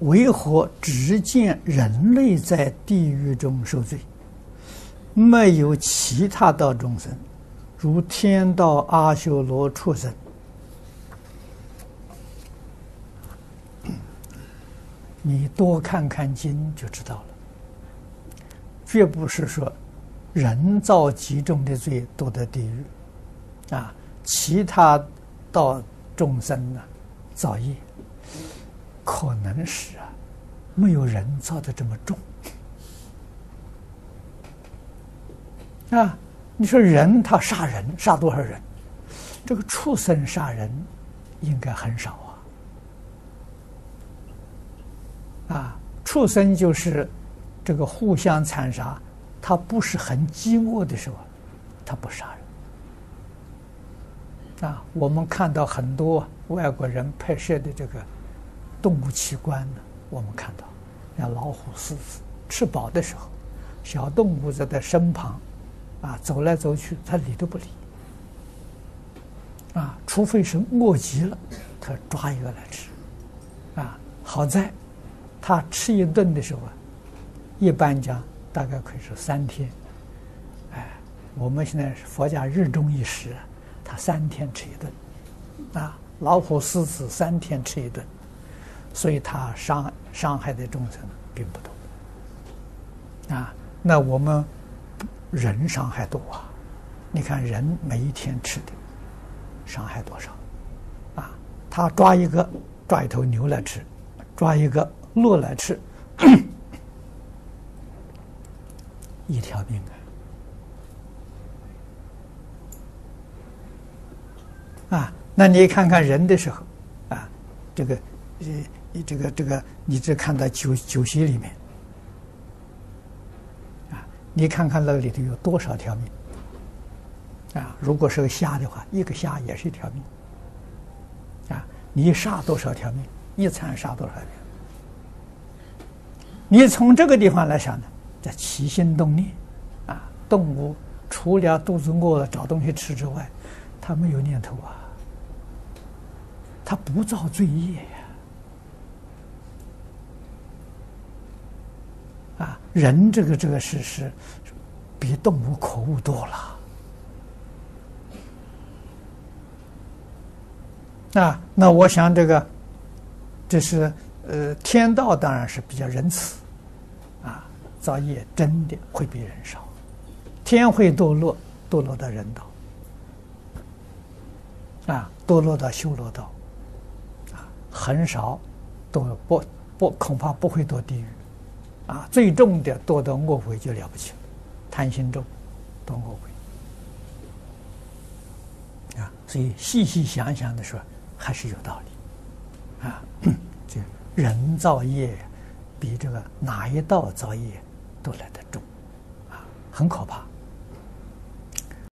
为何只见人类在地狱中受罪，没有其他道众生，如天道、阿修罗、畜生？你多看看经就知道了，绝不是说人造集中的罪都得地狱，啊，其他道众生呢，造业。可能是啊，没有人造的这么重啊！你说人他杀人杀多少人？这个畜生杀人应该很少啊！啊，畜生就是这个互相残杀，他不是很饥饿的时候，他不杀人啊！我们看到很多外国人拍摄的这个。动物器官呢？我们看到，像老虎、狮子吃饱的时候，小动物在它身旁，啊，走来走去，它理都不理。啊，除非是饿极了，它抓一个来吃。啊，好在，它吃一顿的时候啊，一般讲大概可以是三天。哎，我们现在是佛家日中一食，它三天吃一顿。啊，老虎、狮子三天吃一顿。所以他伤伤害的众生并不多啊。那我们人伤害多啊！你看人每一天吃的伤害多少啊？他抓一个抓一头牛来吃，抓一个鹿来吃，一条命啊！啊，那你看看人的时候啊，这个呃。你这个这个，你只看到酒酒席里面，啊，你看看那里头有多少条命，啊，如果是个虾的话，一个虾也是一条命，啊，你杀多少条命，一餐杀多少条，你从这个地方来想呢，在起心动念，啊，动物除了肚子饿了找东西吃之外，它没有念头啊，它不造罪业呀。啊，人这个这个事实，比动物可恶多了。啊，那我想这个，这是呃，天道当然是比较仁慈，啊，造业真的会比人少，天会堕落，堕落到人道，啊，堕落到修罗道，啊，很少，都不不恐怕不会堕地狱。啊，最重的堕到恶鬼就了不起了，贪心重，堕恶鬼。啊，所以细细想想的说，还是有道理。啊，这人造业比这个哪一道造业都来得重，啊，很可怕。